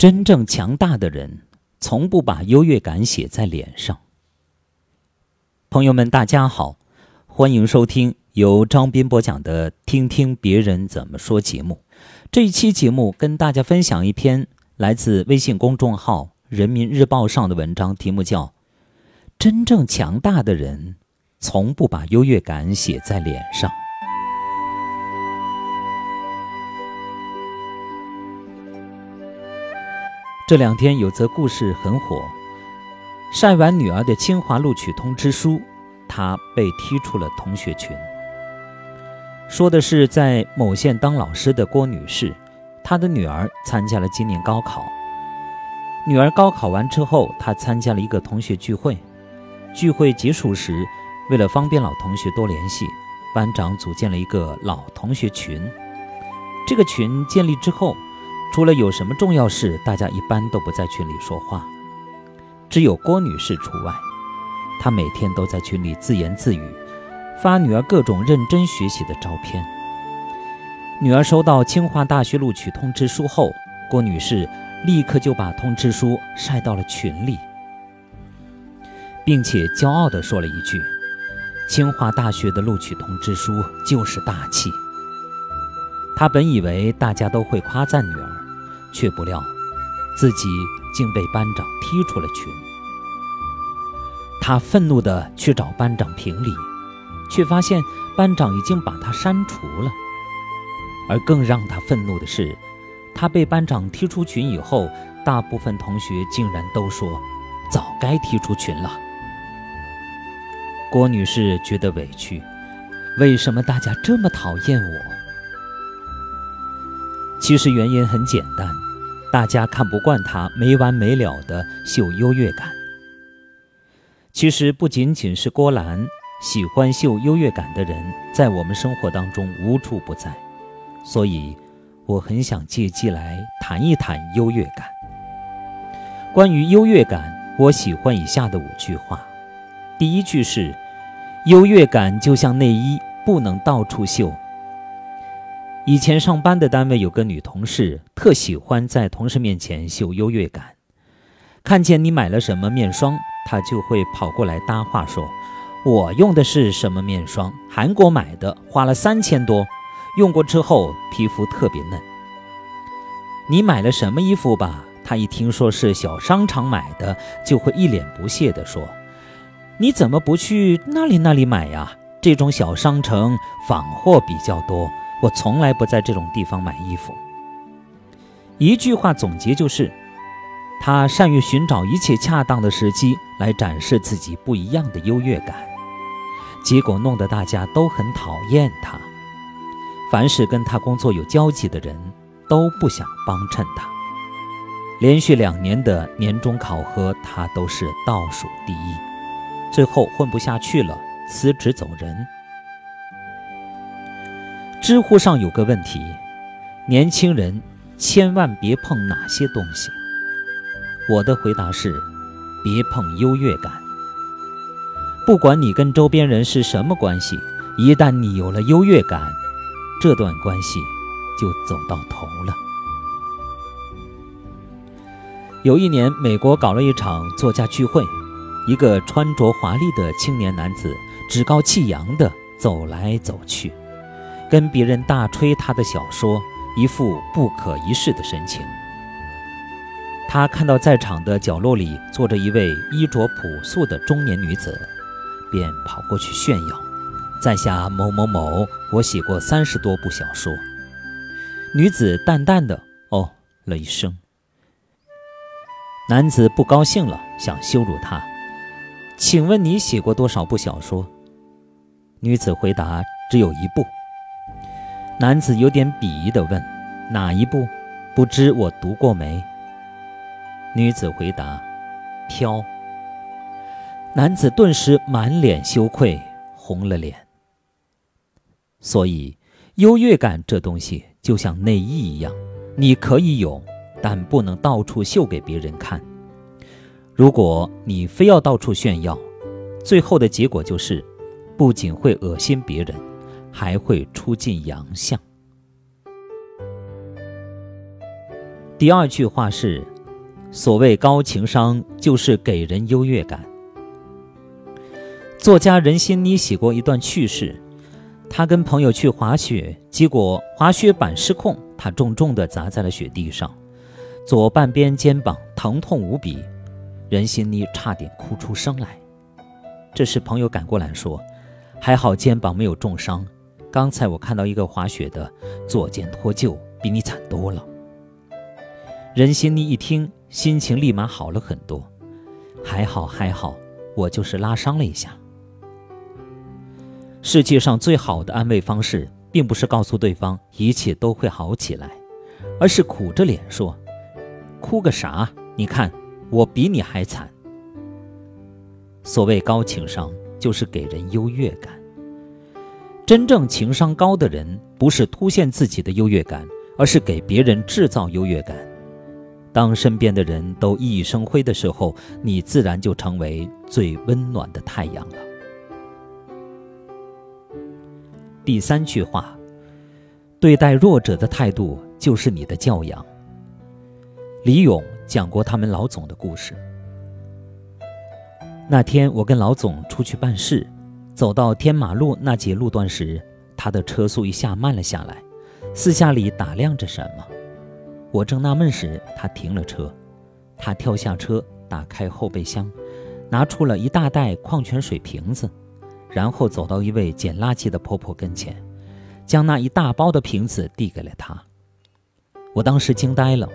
真正强大的人，从不把优越感写在脸上。朋友们，大家好，欢迎收听由张斌播讲的《听听别人怎么说》节目。这一期节目跟大家分享一篇来自微信公众号《人民日报》上的文章，题目叫《真正强大的人，从不把优越感写在脸上》。这两天有则故事很火，晒完女儿的清华录取通知书，她被踢出了同学群。说的是在某县当老师的郭女士，她的女儿参加了今年高考。女儿高考完之后，她参加了一个同学聚会。聚会结束时，为了方便老同学多联系，班长组建了一个老同学群。这个群建立之后。除了有什么重要事，大家一般都不在群里说话，只有郭女士除外。她每天都在群里自言自语，发女儿各种认真学习的照片。女儿收到清华大学录取通知书后，郭女士立刻就把通知书晒到了群里，并且骄傲地说了一句：“清华大学的录取通知书就是大气。”她本以为大家都会夸赞女儿。却不料，自己竟被班长踢出了群。他愤怒地去找班长评理，却发现班长已经把他删除了。而更让他愤怒的是，他被班长踢出群以后，大部分同学竟然都说：“早该踢出群了。”郭女士觉得委屈，为什么大家这么讨厌我？其实原因很简单，大家看不惯他没完没了的秀优越感。其实不仅仅是郭兰，喜欢秀优越感的人在我们生活当中无处不在。所以，我很想借机来谈一谈优越感。关于优越感，我喜欢以下的五句话。第一句是：优越感就像内衣，不能到处秀。以前上班的单位有个女同事，特喜欢在同事面前秀优越感。看见你买了什么面霜，她就会跑过来搭话说：“我用的是什么面霜？韩国买的，花了三千多，用过之后皮肤特别嫩。”你买了什么衣服吧？她一听说是小商场买的，就会一脸不屑地说：“你怎么不去那里那里买呀？这种小商城仿货比较多。”我从来不在这种地方买衣服。一句话总结就是，他善于寻找一切恰当的时机来展示自己不一样的优越感，结果弄得大家都很讨厌他。凡是跟他工作有交集的人都不想帮衬他。连续两年的年终考核，他都是倒数第一，最后混不下去了，辞职走人。知乎上有个问题：年轻人千万别碰哪些东西？我的回答是：别碰优越感。不管你跟周边人是什么关系，一旦你有了优越感，这段关系就走到头了。有一年，美国搞了一场作家聚会，一个穿着华丽的青年男子趾高气扬地走来走去。跟别人大吹他的小说，一副不可一世的神情。他看到在场的角落里坐着一位衣着朴素的中年女子，便跑过去炫耀：“在下某某某，我写过三十多部小说。”女子淡淡的“哦”了一声。男子不高兴了，想羞辱她：“请问你写过多少部小说？”女子回答：“只有一部。”男子有点鄙夷地问：“哪一部？不知我读过没？”女子回答：“飘。”男子顿时满脸羞愧，红了脸。所以，优越感这东西就像内衣一样，你可以有，但不能到处秀给别人看。如果你非要到处炫耀，最后的结果就是，不仅会恶心别人。还会出尽洋相。第二句话是：所谓高情商，就是给人优越感。作家任心妮写过一段趣事：他跟朋友去滑雪，结果滑雪板失控，他重重地砸在了雪地上，左半边肩膀疼痛无比，任心妮差点哭出声来。这时朋友赶过来说：“还好肩膀没有重伤，刚才我看到一个滑雪的左肩脱臼，比你惨多了。”任心妮一听。心情立马好了很多，还好还好，我就是拉伤了一下。世界上最好的安慰方式，并不是告诉对方一切都会好起来，而是苦着脸说：“哭个啥？你看我比你还惨。”所谓高情商，就是给人优越感。真正情商高的人，不是凸显自己的优越感，而是给别人制造优越感。当身边的人都熠熠生辉的时候，你自然就成为最温暖的太阳了。第三句话，对待弱者的态度就是你的教养。李勇讲过他们老总的故事。那天我跟老总出去办事，走到天马路那节路段时，他的车速一下慢了下来，四下里打量着什么。我正纳闷时，他停了车。他跳下车，打开后备箱，拿出了一大袋矿泉水瓶子，然后走到一位捡垃圾的婆婆跟前，将那一大包的瓶子递给了她。我当时惊呆了。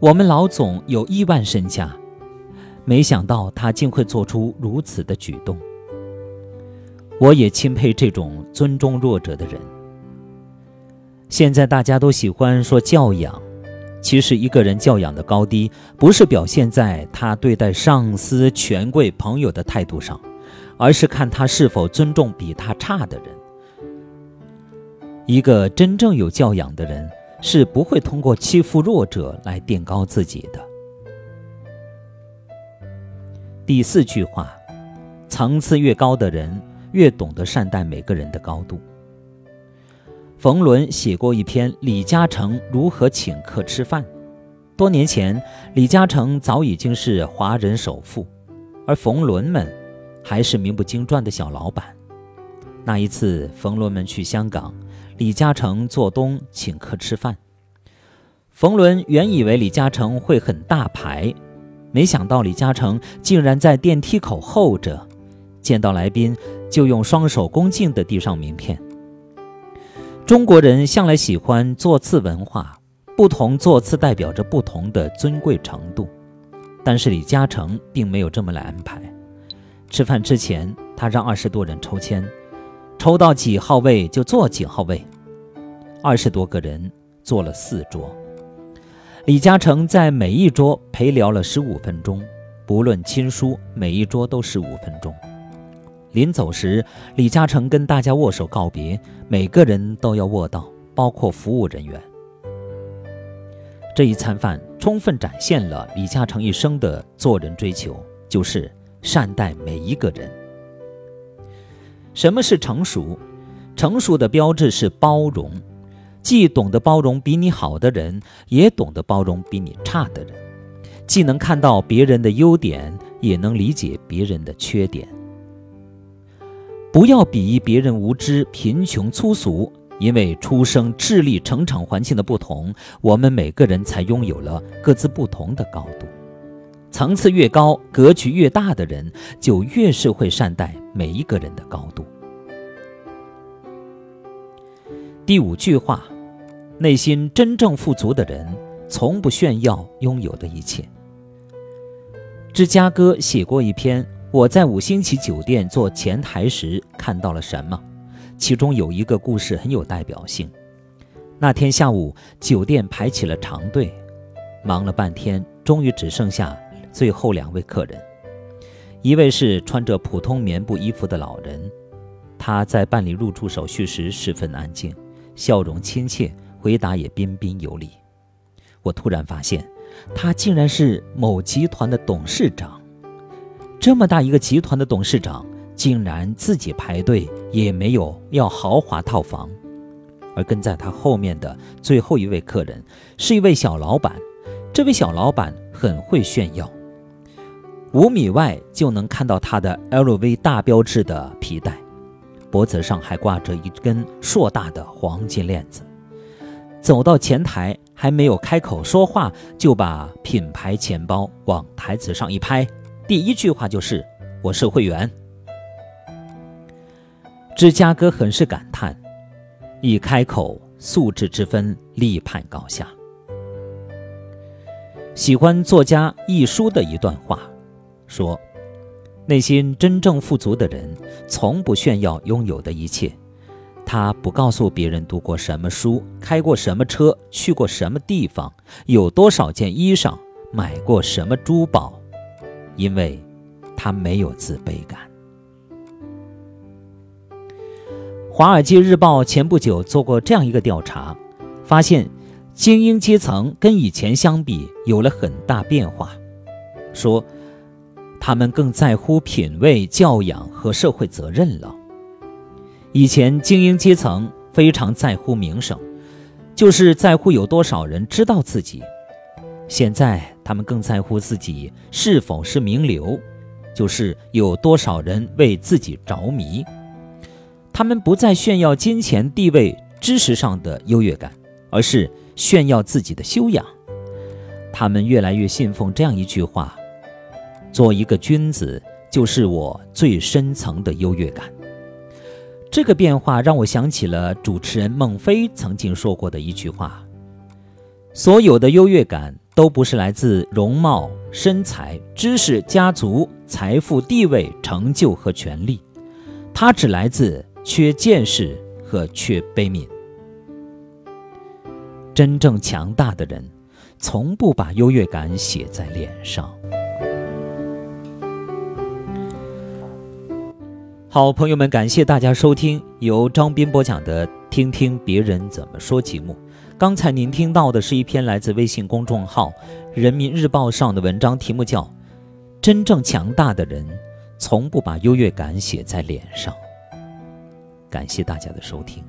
我们老总有亿万身家，没想到他竟会做出如此的举动。我也钦佩这种尊重弱者的人。现在大家都喜欢说教养。其实，一个人教养的高低，不是表现在他对待上司、权贵、朋友的态度上，而是看他是否尊重比他差的人。一个真正有教养的人，是不会通过欺负弱者来垫高自己的。第四句话，层次越高的人，越懂得善待每个人的高度。冯仑写过一篇《李嘉诚如何请客吃饭》。多年前，李嘉诚早已经是华人首富，而冯仑们还是名不经传的小老板。那一次，冯仑们去香港，李嘉诚做东请客吃饭。冯仑原以为李嘉诚会很大牌，没想到李嘉诚竟然在电梯口候着，见到来宾就用双手恭敬地递上名片。中国人向来喜欢座次文化，不同座次代表着不同的尊贵程度。但是李嘉诚并没有这么来安排。吃饭之前，他让二十多人抽签，抽到几号位就坐几号位。二十多个人坐了四桌，李嘉诚在每一桌陪聊了十五分钟，不论亲疏，每一桌都十五分钟。临走时，李嘉诚跟大家握手告别，每个人都要握到，包括服务人员。这一餐饭充分展现了李嘉诚一生的做人追求，就是善待每一个人。什么是成熟？成熟的标志是包容，既懂得包容比你好的人，也懂得包容比你差的人，既能看到别人的优点，也能理解别人的缺点。不要鄙夷别人无知、贫穷、粗俗，因为出生、智力、成长环境的不同，我们每个人才拥有了各自不同的高度。层次越高、格局越大的人，就越是会善待每一个人的高度。第五句话：内心真正富足的人，从不炫耀拥有的一切。芝加哥写过一篇。我在五星级酒店做前台时看到了什么？其中有一个故事很有代表性。那天下午，酒店排起了长队，忙了半天，终于只剩下最后两位客人。一位是穿着普通棉布衣服的老人，他在办理入住手续时十分安静，笑容亲切，回答也彬彬有礼。我突然发现，他竟然是某集团的董事长。这么大一个集团的董事长，竟然自己排队也没有要豪华套房，而跟在他后面的最后一位客人是一位小老板。这位小老板很会炫耀。五米外就能看到他的 LV 大标志的皮带，脖子上还挂着一根硕大的黄金链子。走到前台，还没有开口说话，就把品牌钱包往台子上一拍，第一句话就是：“我是会员。”芝加哥很是感叹，一开口，素质之分立判高下。喜欢作家一书的一段话。说，内心真正富足的人，从不炫耀拥有的一切。他不告诉别人读过什么书，开过什么车，去过什么地方，有多少件衣裳，买过什么珠宝，因为他没有自卑感。《华尔街日报》前不久做过这样一个调查，发现精英阶层跟以前相比有了很大变化，说。他们更在乎品味、教养和社会责任了。以前精英阶层非常在乎名声，就是在乎有多少人知道自己；现在他们更在乎自己是否是名流，就是有多少人为自己着迷。他们不再炫耀金钱、地位、知识上的优越感，而是炫耀自己的修养。他们越来越信奉这样一句话。做一个君子，就是我最深层的优越感。这个变化让我想起了主持人孟非曾经说过的一句话：所有的优越感都不是来自容貌、身材、知识、家族、财富、地位、成就和权力，它只来自缺见识和缺悲悯。真正强大的人，从不把优越感写在脸上。好，朋友们，感谢大家收听由张斌播讲的《听听别人怎么说》节目。刚才您听到的是一篇来自微信公众号《人民日报》上的文章，题目叫《真正强大的人从不把优越感写在脸上》。感谢大家的收听。